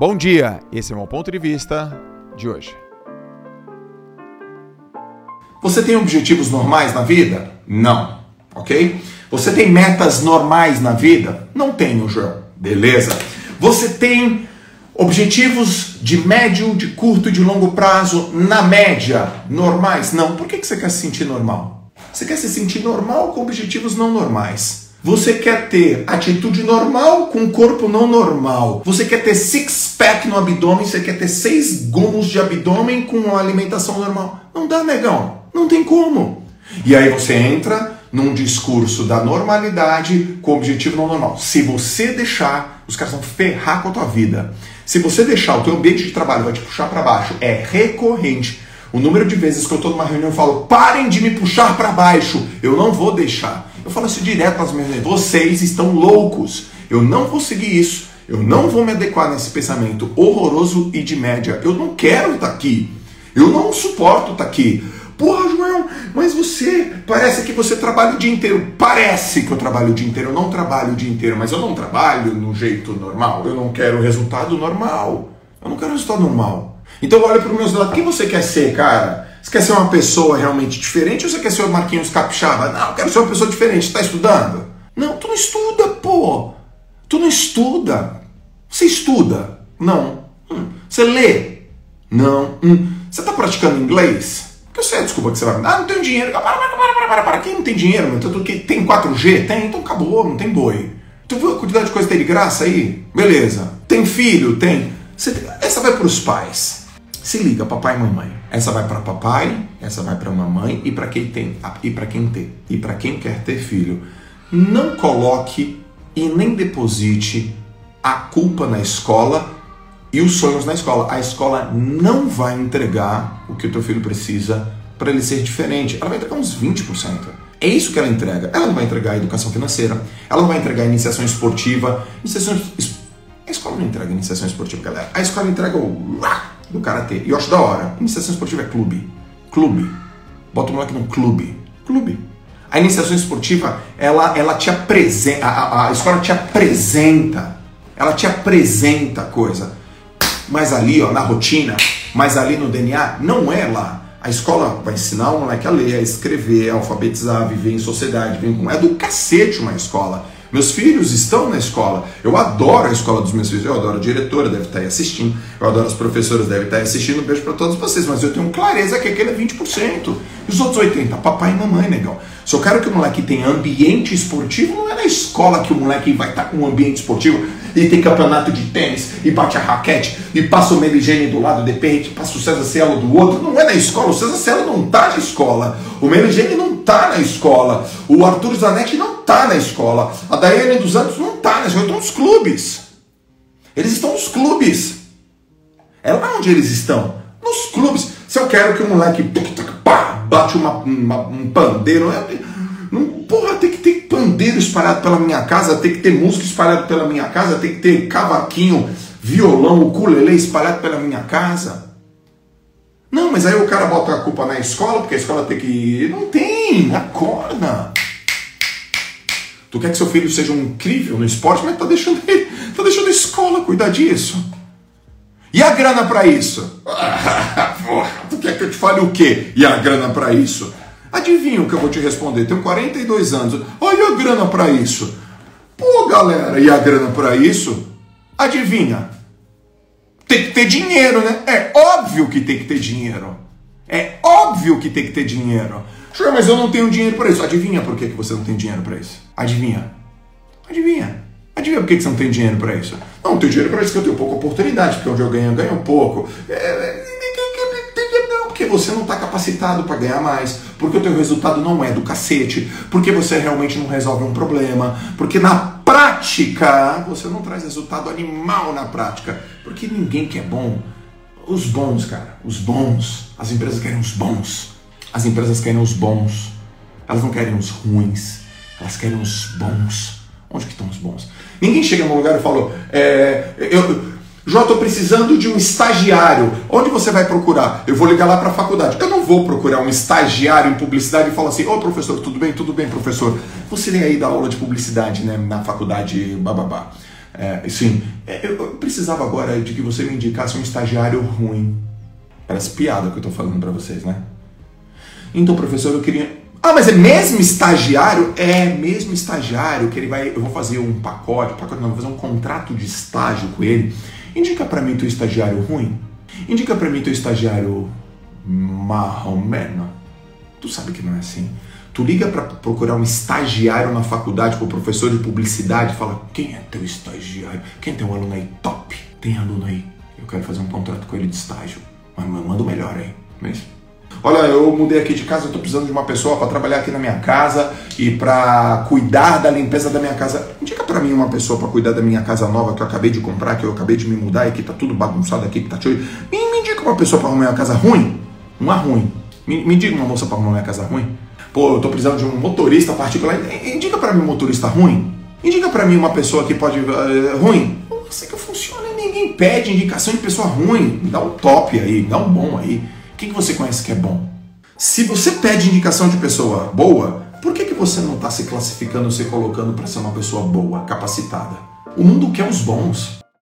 Bom dia, esse é o meu ponto de vista de hoje. Você tem objetivos normais na vida? Não, ok? Você tem metas normais na vida? Não tenho, João. Beleza. Você tem objetivos de médio, de curto e de longo prazo na média normais? Não. Por que você quer se sentir normal? Você quer se sentir normal com objetivos não normais. Você quer ter atitude normal com corpo não normal. Você quer ter six pack no abdômen, você quer ter seis gomos de abdômen com uma alimentação normal. Não dá, negão. Não tem como. E aí você entra num discurso da normalidade com o objetivo não normal. Se você deixar, os caras vão ferrar com a tua vida. Se você deixar o teu ambiente de trabalho vai te puxar para baixo, é recorrente. O número de vezes que eu estou numa reunião e falo, parem de me puxar para baixo, eu não vou deixar. Eu falo isso direto nas minhas reuniões, vocês estão loucos, eu não vou seguir isso, eu não vou me adequar nesse pensamento horroroso e de média, eu não quero estar aqui, eu não suporto estar aqui. Porra, João, mas você parece que você trabalha o dia inteiro. Parece que eu trabalho o dia inteiro. Eu não trabalho o dia inteiro, mas eu não trabalho no jeito normal. Eu não quero resultado normal. Eu não quero resultado normal. Então olha para os meus lados. Quem você quer ser, cara? Você quer ser uma pessoa realmente diferente ou você quer ser o Marquinhos Capixaba? Não, eu quero ser uma pessoa diferente. Está estudando? Não, tu não estuda, pô. Tu não estuda. Você estuda? Não. Hum. Você lê? Não. Hum. Você está praticando inglês? Eu sei a desculpa que você vai me dar. Ah, não tenho dinheiro. Para, para, para, para, para, para. Quem não tem dinheiro, meu? Que tem 4G? Tem, então acabou, não tem boi. Tu viu a quantidade de coisa que tem de graça aí? Beleza. Tem filho? Tem. Tem... Essa vai para os pais. Se liga, papai e mamãe. Essa vai para papai, essa vai para mamãe e para quem tem e para quem tem e para quem quer ter filho. Não coloque e nem deposite a culpa na escola e os sonhos na escola. A escola não vai entregar o que o teu filho precisa para ele ser diferente. Ela vai entregar uns 20%. É isso que ela entrega. Ela não vai entregar educação financeira, ela não vai entregar iniciação esportiva. Iniciação... A escola não entrega iniciação esportiva, galera. A escola entrega o do karatê. E eu acho da hora. Iniciação esportiva é clube. Clube. Bota o moleque num clube. Clube. A iniciação esportiva, ela, ela te apresenta, a, a escola te apresenta, ela te apresenta a coisa mas ali, ó, na rotina, mas ali no DNA, não é lá. A escola vai ensinar o moleque a ler, a escrever, a alfabetizar, a viver em sociedade. É do cacete uma escola. Meus filhos estão na escola. Eu adoro a escola dos meus filhos. Eu adoro a diretora, deve estar aí assistindo. Eu adoro as professoras, deve estar aí assistindo. Um beijo para todos vocês. Mas eu tenho clareza que aquele é 20%. E os outros 80%? Papai e mamãe, negão. Se eu quero que o moleque tenha ambiente esportivo, não é na escola que o moleque vai estar com um ambiente esportivo e tem campeonato de tênis e bate a raquete e passa o Meligene do lado de repente passa o César Cielo do outro. Não é na escola. O César Cielo não está na escola. O Meligene não está na escola. O Arthur Zanetti não está na escola. A Daiane dos Santos não está na escola. Estão nos clubes. Eles estão nos clubes. É lá onde eles estão. Nos clubes. Se eu quero que o moleque pá, bate uma, uma, um pandeiro. Não, porra, tem que ter pandeiro espalhado pela minha casa, tem que ter música espalhado pela minha casa, tem que ter cavaquinho, violão, ukulele espalhado pela minha casa. Não, mas aí o cara bota a culpa na escola, porque a escola tem que. Não tem! Acorda! Tu quer que seu filho seja um incrível no esporte, mas tá deixando ele, tá deixando a escola cuidar disso. E a grana para isso? porra, tu quer que eu te fale o quê? E a grana para isso? Adivinha o que eu vou te responder? Tenho 42 anos. Olha a grana para isso. Pô, galera, e a grana para isso? Adivinha? Tem que ter dinheiro, né? É óbvio que tem que ter dinheiro. É óbvio que tem que ter dinheiro. mas eu não tenho dinheiro para isso. Adivinha por que, que você não tem dinheiro para isso? Adivinha? Adivinha? Adivinha por que, que você não tem dinheiro para isso? Não, não tenho dinheiro para isso porque eu tenho pouca oportunidade, porque onde eu ganho, eu ganho pouco. É, é porque você não está capacitado para ganhar mais, porque o teu resultado não é do cacete, porque você realmente não resolve um problema, porque na prática você não traz resultado animal na prática, porque ninguém quer bom. Os bons, cara, os bons. As empresas querem os bons. As empresas querem os bons. Elas não querem os ruins. Elas querem os bons. Onde que estão os bons? Ninguém chega num lugar e falou, é, eu, Jó, estou precisando de um estagiário. Onde você vai procurar? Eu vou ligar lá para a faculdade. Eu não vou procurar um estagiário em publicidade e falar assim: Ô professor, tudo bem? Tudo bem, professor. Você nem aí dá aula de publicidade né, na faculdade bababá. É, sim, é, eu precisava agora de que você me indicasse um estagiário ruim. Parece piada que eu tô falando para vocês, né? Então, professor, eu queria. Ah, mas é mesmo estagiário? É, mesmo estagiário, que ele vai. Eu vou fazer um pacote, pacote não, vou fazer um contrato de estágio com ele. Indica para mim teu estagiário ruim. Indica para mim teu estagiário marromeno. Tu sabe que não é assim. Tu liga para procurar um estagiário na faculdade, para o professor de publicidade, fala: quem é teu estagiário? Quem tem um aluno aí top? Tem aluno aí? Eu quero fazer um contrato com ele de estágio. Mas manda o melhor aí. Mesmo. Olha, eu mudei aqui de casa, eu tô precisando de uma pessoa para trabalhar aqui na minha casa e para cuidar da limpeza da minha casa. Indica para mim uma pessoa para cuidar da minha casa nova que eu acabei de comprar, que eu acabei de me mudar e que tá tudo bagunçado aqui, que tá cheio. Me, me indica uma pessoa para arrumar minha casa ruim. Uma ruim. Me, me diga uma moça para arrumar minha casa ruim. Pô, eu tô precisando de um motorista particular. Indica para mim um motorista ruim. Indica para mim uma pessoa que pode. Uh, ruim. Sei que funciona. Ninguém pede indicação de pessoa ruim. Me dá um top aí, me dá um bom aí. Quem que você conhece que é bom? Se você pede indicação de pessoa boa, por que, que você não está se classificando, se colocando para ser uma pessoa boa, capacitada? O mundo quer os bons.